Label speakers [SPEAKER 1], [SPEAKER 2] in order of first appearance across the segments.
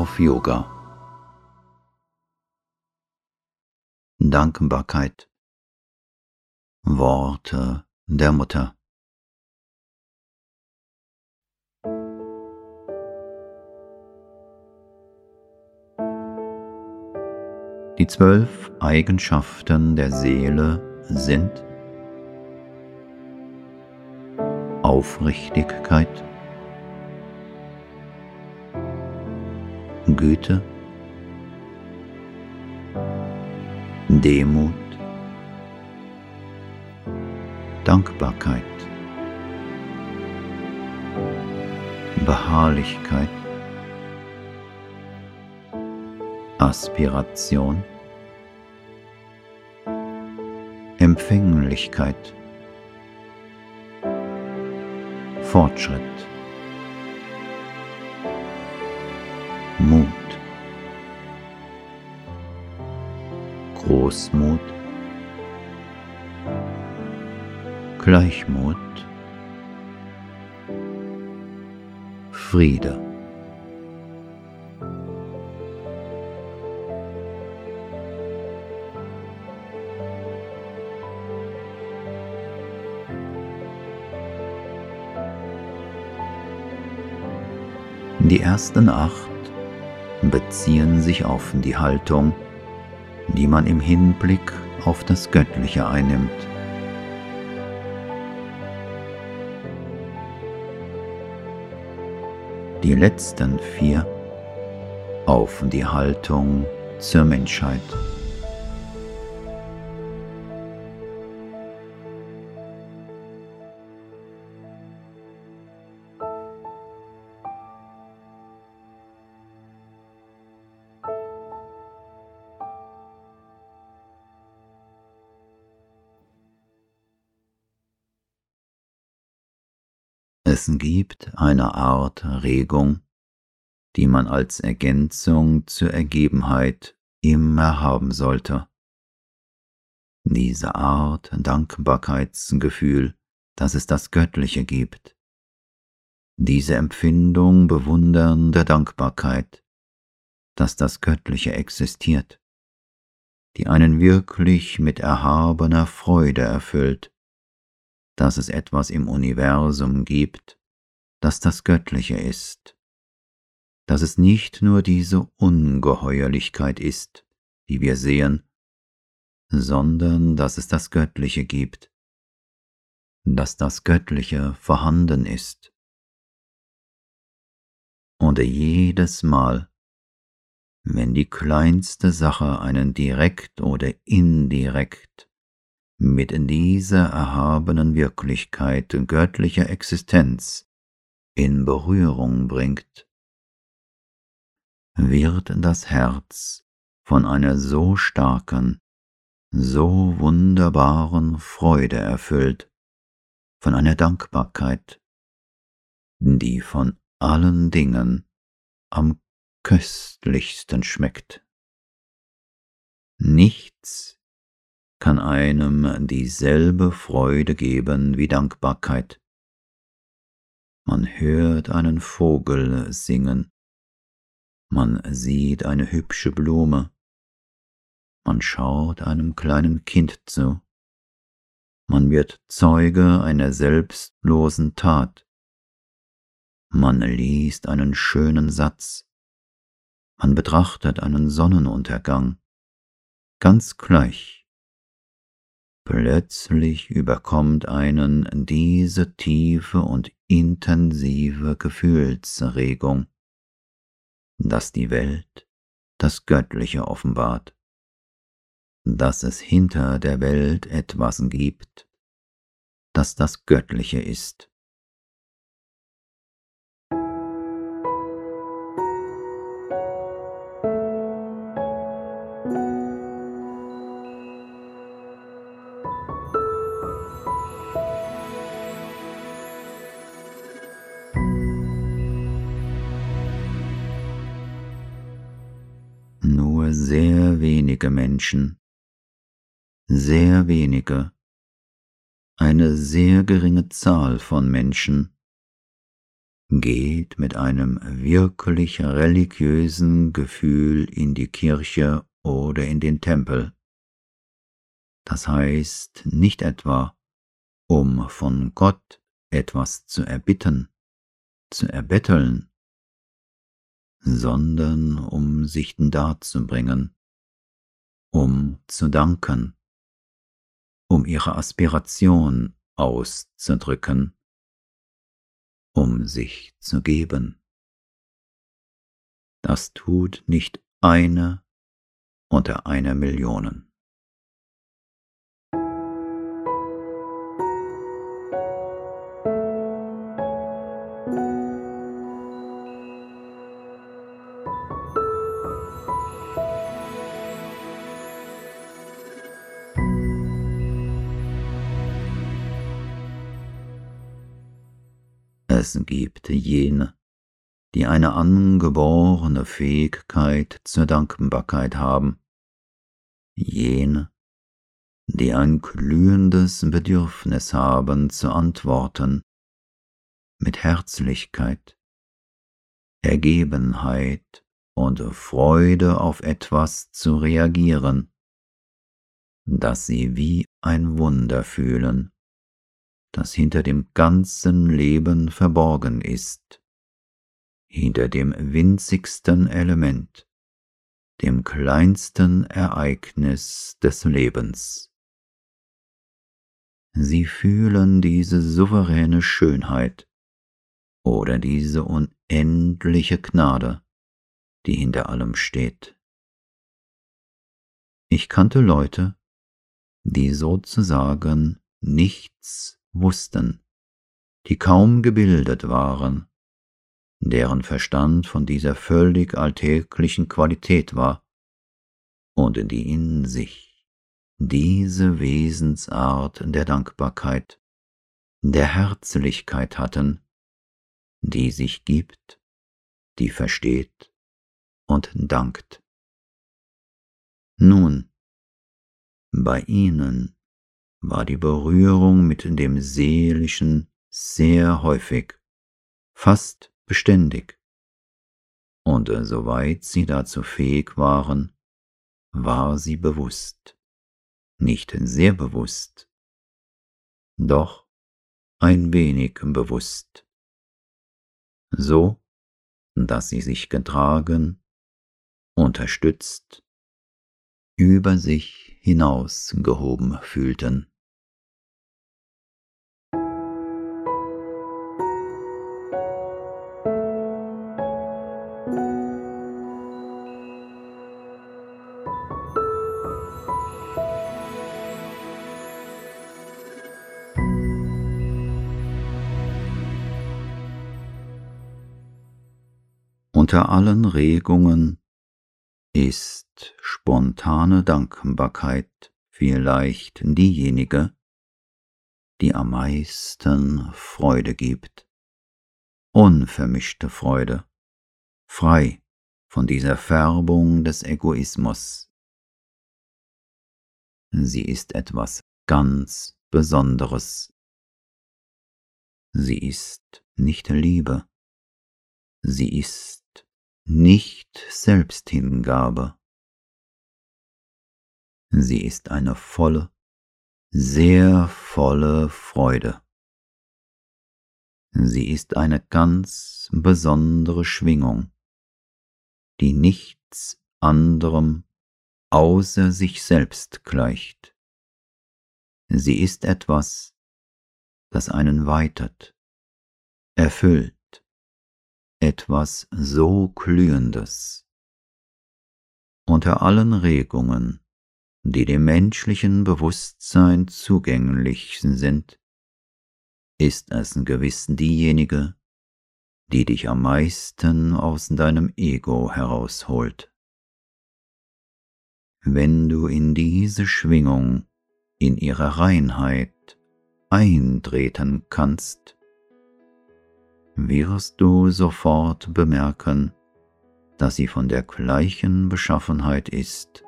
[SPEAKER 1] auf Yoga. Dankbarkeit. Worte der Mutter. Die zwölf Eigenschaften der Seele sind Aufrichtigkeit, Güte, Demut, Dankbarkeit, Beharrlichkeit, Aspiration, Empfänglichkeit, Fortschritt, Mut, Großmut, Gleichmut, Friede. Die ersten acht beziehen sich auf die Haltung, die man im Hinblick auf das Göttliche einnimmt. Die letzten vier auf die Haltung zur Menschheit. Es gibt eine Art Regung, die man als Ergänzung zur Ergebenheit immer haben sollte. Diese Art Dankbarkeitsgefühl, dass es das Göttliche gibt. Diese Empfindung bewundernder Dankbarkeit, dass das Göttliche existiert, die einen wirklich mit erhabener Freude erfüllt, dass es etwas im Universum gibt, das das Göttliche ist, dass es nicht nur diese Ungeheuerlichkeit ist, die wir sehen, sondern dass es das Göttliche gibt, dass das Göttliche vorhanden ist. Und jedes Mal, wenn die kleinste Sache einen direkt oder indirekt mit dieser erhabenen Wirklichkeit göttlicher Existenz in Berührung bringt, wird das Herz von einer so starken, so wunderbaren Freude erfüllt, von einer Dankbarkeit, die von allen Dingen am köstlichsten schmeckt. Nichts kann einem dieselbe Freude geben wie Dankbarkeit. Man hört einen Vogel singen, man sieht eine hübsche Blume, man schaut einem kleinen Kind zu, man wird Zeuge einer selbstlosen Tat, man liest einen schönen Satz, man betrachtet einen Sonnenuntergang, ganz gleich, Plötzlich überkommt einen diese tiefe und intensive Gefühlsregung, dass die Welt das Göttliche offenbart, dass es hinter der Welt etwas gibt, das das Göttliche ist. Wenige Menschen, sehr wenige, eine sehr geringe Zahl von Menschen. Geht mit einem wirklich religiösen Gefühl in die Kirche oder in den Tempel. Das heißt nicht etwa, um von Gott etwas zu erbitten, zu erbetteln, sondern um sich darzubringen, um zu danken, um ihre Aspiration auszudrücken, um sich zu geben. Das tut nicht eine unter einer Million. Es gibt jene, die eine angeborene Fähigkeit zur Dankbarkeit haben, jene, die ein glühendes Bedürfnis haben zu antworten, mit Herzlichkeit, Ergebenheit und Freude auf etwas zu reagieren, das sie wie ein Wunder fühlen das hinter dem ganzen Leben verborgen ist, hinter dem winzigsten Element, dem kleinsten Ereignis des Lebens. Sie fühlen diese souveräne Schönheit oder diese unendliche Gnade, die hinter allem steht. Ich kannte Leute, die sozusagen nichts wussten, die kaum gebildet waren, deren Verstand von dieser völlig alltäglichen Qualität war und die in sich diese Wesensart der Dankbarkeit, der Herzlichkeit hatten, die sich gibt, die versteht und dankt. Nun, bei ihnen war die Berührung mit dem Seelischen sehr häufig, fast beständig. Und soweit sie dazu fähig waren, war sie bewusst, nicht sehr bewusst, doch ein wenig bewusst, so dass sie sich getragen, unterstützt, über sich hinaus gehoben fühlten. Unter allen Regungen ist spontane Dankbarkeit vielleicht diejenige, die am meisten Freude gibt, unvermischte Freude, frei von dieser Färbung des Egoismus. Sie ist etwas ganz Besonderes. Sie ist nicht Liebe, sie ist nicht Selbsthingabe. Sie ist eine volle, sehr volle Freude. Sie ist eine ganz besondere Schwingung, die nichts anderem außer sich selbst gleicht. Sie ist etwas, das einen weitet, erfüllt, etwas so Glühendes. Unter allen Regungen, die dem menschlichen Bewusstsein zugänglich sind, ist es gewiss diejenige, die dich am meisten aus deinem Ego herausholt. Wenn du in diese Schwingung, in ihre Reinheit eintreten kannst, wirst du sofort bemerken, dass sie von der gleichen Beschaffenheit ist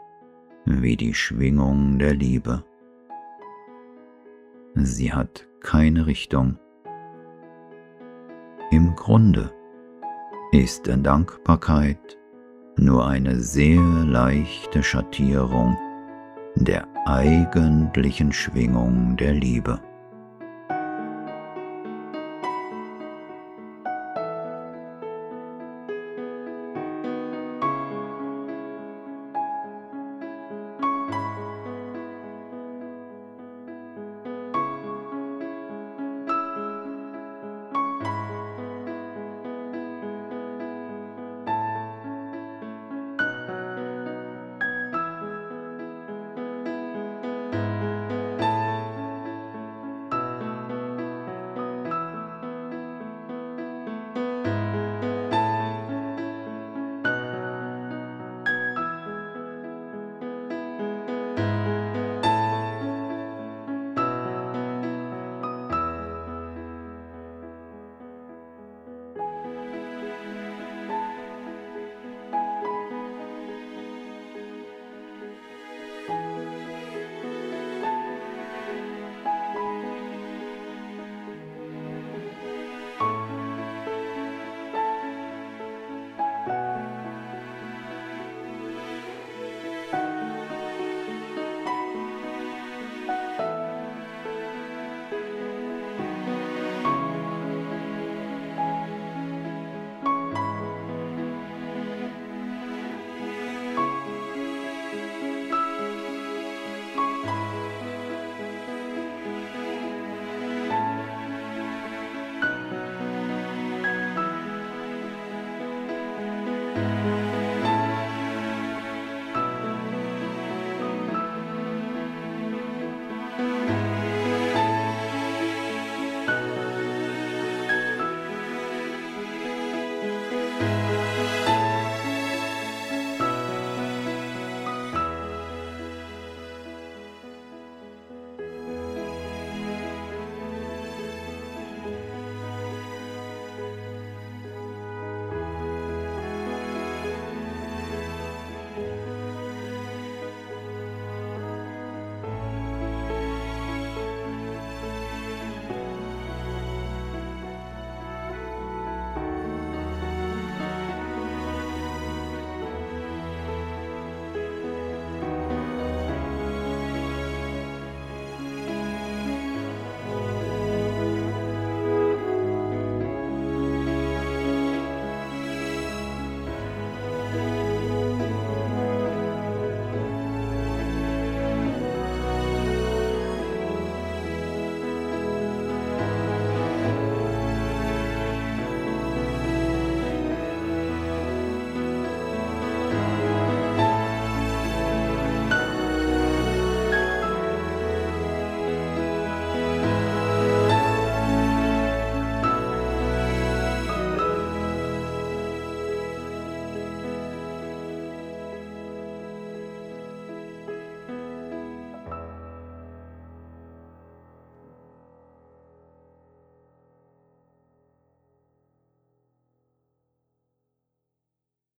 [SPEAKER 1] wie die Schwingung der Liebe. Sie hat keine Richtung. Im Grunde ist Dankbarkeit nur eine sehr leichte Schattierung der eigentlichen Schwingung der Liebe.